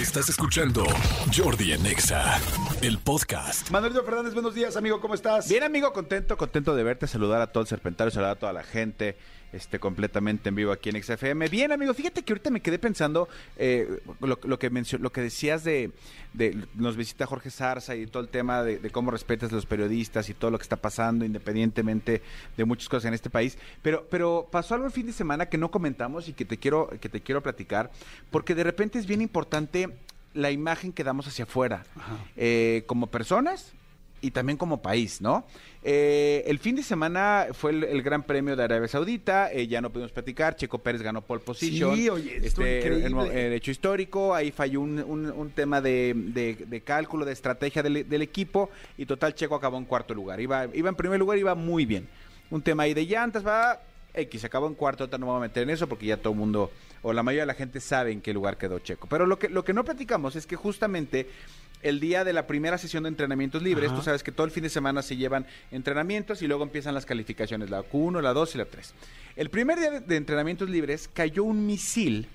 Estás escuchando Jordi en Exa, el podcast. Manuelito Fernández, buenos días, amigo, ¿cómo estás? Bien, amigo, contento, contento de verte, saludar a todo el serpentario, saludar a toda la gente, este, completamente en vivo aquí en XFM. Bien, amigo, fíjate que ahorita me quedé pensando eh, lo, lo que lo que decías de, de nos visita Jorge Zarza y todo el tema de, de cómo respetas a los periodistas y todo lo que está pasando, independientemente de muchas cosas en este país. Pero, pero pasó algo el fin de semana que no comentamos y que te quiero, que te quiero platicar, porque de repente es bien importante la imagen que damos hacia afuera, eh, como personas y también como país, ¿no? Eh, el fin de semana fue el, el Gran Premio de Arabia Saudita, eh, ya no pudimos platicar, Checo Pérez ganó pole position. Sí, oye, este, increíble. el el hecho histórico, ahí falló un, un- un tema de, de- de cálculo, de estrategia del, del equipo y total Checo acabó en cuarto lugar. Iba, iba en primer lugar, iba muy bien. Un tema ahí de llantas, va... X, acabó en cuarto, ahorita no me voy a meter en eso porque ya todo el mundo, o la mayoría de la gente sabe en qué lugar quedó Checo. Pero lo que, lo que no platicamos es que justamente el día de la primera sesión de entrenamientos libres, Ajá. tú sabes que todo el fin de semana se llevan entrenamientos y luego empiezan las calificaciones, la Q1, la 2 y la 3. El primer día de, entrenamientos libres cayó un misil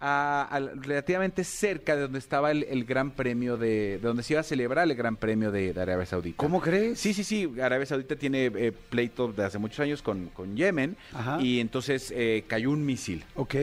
a- a- relativamente cerca de donde estaba el, el Gran Premio de, de donde se iba a celebrar el Gran Premio de, de Arabia Saudita. ¿Cómo crees? Sí, sí, sí. Arabia Saudita tiene eh, pleito de hace muchos años con, con Yemen Ajá. y entonces eh, cayó un misil. Ok.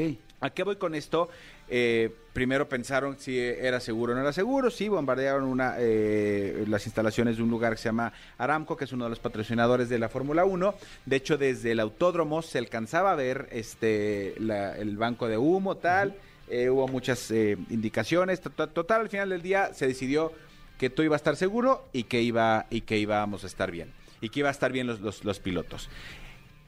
¿A qué voy con esto? Eh, primero pensaron si era seguro o no era seguro. Sí, bombardearon una, eh, las instalaciones de un lugar que se llama Aramco, que es uno de los patrocinadores de la Fórmula 1. De hecho, desde el autódromo se alcanzaba a ver este, la- el banco de humo, tal. Eh, hubo muchas eh, indicaciones. Tot- Total, al final del día se decidió que todo iba a estar seguro y que, iba, y que íbamos a estar bien. Y que iba a estar bien los, los, los pilotos.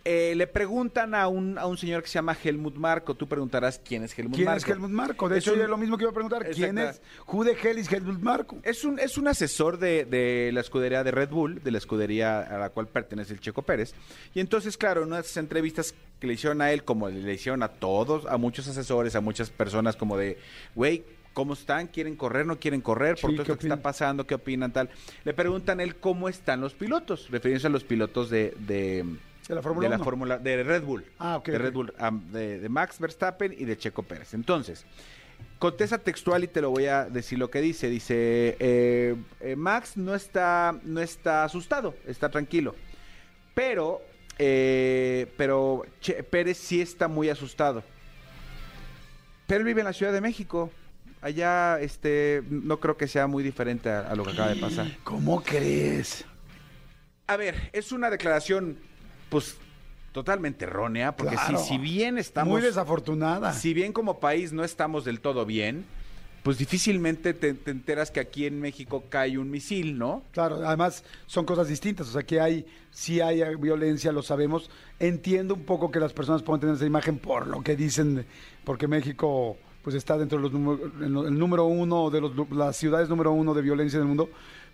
Eh, le preguntan a un, a un señor que se llama Helmut Marco. Tú preguntarás quién es Helmut ¿Quién Marco. es Helmut Marco? De Es hecho, un- yo lo mismo que iba a preguntar. ¿Quién es? Who the hell is Helmut Marco? Es un, es un asesor de, de la escudería de Red Bull, de la escudería a la cual pertenece el Checo Pérez. Y entonces, claro, en unas entrevistas que le hicieron a él, como le hicieron a todos, a muchos asesores, a muchas personas, como de, güey, ¿cómo están? ¿Quieren correr? ¿No quieren correr? Por Sí, todo ¿qué esto que está pasando, ¿qué opinan? Tal. Le preguntan a él cómo están los pilotos, refiriéndose a los pilotos de... de De la Fórmula de la 1. Fórmula de Red Bull. Ah, ok, De. Red Bull, am, de, de Max Verstappen y de Checo Pérez. Entonces, contesta textual y te lo voy a decir lo que dice. Dice, eh, eh, Max no está, no está asustado, está tranquilo. Pero, eh, pero Che- Pérez sí está muy asustado. Pero él vive en la Ciudad de México. Allá, este, no creo que sea muy diferente a, a lo que acaba de pasar. ¿Cómo crees? A ver, es una declaración, pues, totalmente errónea, porque Claro. si, si bien estamos... Muy desafortunada. Si bien como país no estamos del todo bien, pues difícilmente te, te enteras que aquí en México cae un misil, ¿no? Claro, además son cosas distintas, o sea que hay, sí hay violencia, lo sabemos. Entiendo un poco que las personas puedan tener esa imagen por lo que dicen, porque México pues está dentro de los número- uno de los, las ciudades número uno de violencia del mundo,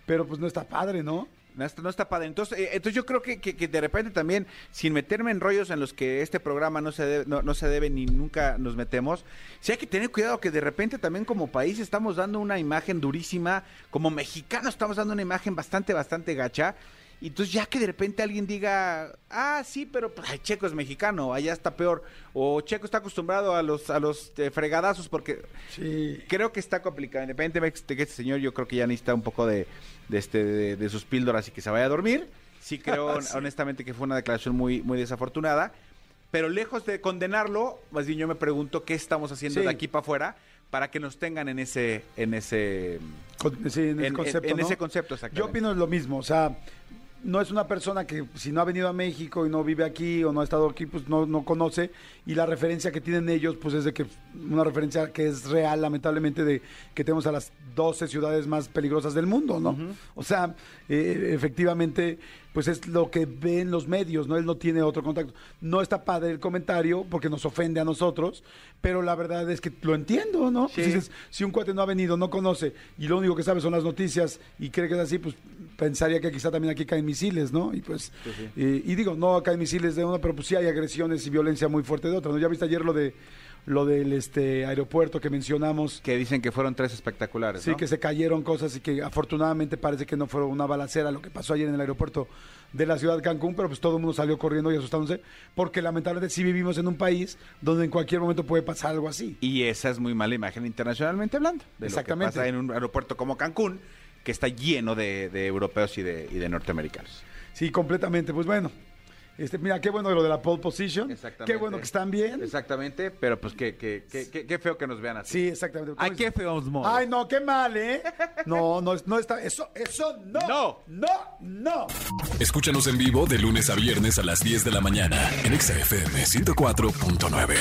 pero pues no está padre, ¿no? No está, no está padre. Entonces, eh, entonces yo creo que, que- de repente también, sin meterme en rollos en los que este programa no se debe, no, no se debe ni nunca nos metemos, sí hay que tener cuidado que de repente también como país estamos dando una imagen durísima, como mexicanos estamos dando una imagen bastante, bastante gacha. Y entonces ya que de repente alguien diga, ah, sí, pero pues, ay, Checo es mexicano, allá está peor, o Checo está acostumbrado a los, a los eh, fregadazos porque Sí. creo que está complicado. Independientemente de que este señor, yo creo que ya necesita un poco de, de este, de, de sus píldoras y que se vaya a dormir. Sí creo, Sí. honestamente, que fue una declaración muy, muy desafortunada. Pero lejos de condenarlo, más bien yo me pregunto qué estamos haciendo Sí. de aquí para afuera para que nos tengan en ese, en ese, sí, en ese en- concepto, en ¿no? ese concepto, Yo opino lo mismo, o sea, no es una persona que si no ha venido a México y no vive aquí o no ha estado aquí, pues no, no conoce. Y la referencia que tienen ellos, pues es de que una referencia que es real, lamentablemente, de que tenemos a las 12 ciudades más peligrosas del mundo, ¿no? O sea, eh, efectivamente, pues es lo que ven los medios, ¿no? Él no tiene otro contacto. No está padre el comentario porque nos ofende a nosotros, pero la verdad es que lo entiendo, ¿no? Sí. Pues dices, si un cuate no ha venido, no conoce y lo único que sabe son las noticias y cree que es así, pues pensaría que quizá también aquí caen misiles, ¿no? Y pues, eh, y digo, no caen misiles de una, pero pues sí hay agresiones y violencia muy fuerte de otra, ¿no? Ya viste ayer lo de lo del este aeropuerto que mencionamos. Que dicen que fueron tres espectaculares. Sí, ¿no? que se cayeron cosas y que afortunadamente parece que no fue una balacera lo que pasó ayer en el aeropuerto de la ciudad de Cancún, pero pues todo el mundo salió corriendo y asustándose, porque lamentablemente sí vivimos en un país donde en cualquier momento puede pasar algo así. Y esa es muy mala imagen internacionalmente hablando. De Exactamente. Lo que pasa en un aeropuerto como Cancún, que está lleno de, de europeos y de, y de norteamericanos. Sí, completamente. Pues bueno, este, mira, qué bueno lo de la pole position. Exactamente. Qué bueno que están bien. Exactamente, pero pues qué, qué, qué, qué- qué feo que nos vean así. Sí, exactamente. Ay, ¿Cómo qué feos modos. Ay, no, qué mal, ¿eh? No, no, no está. Eso, eso no. No. No, no. Escúchanos en vivo de lunes a viernes a las 10 de la mañana en Exa FM 104.9.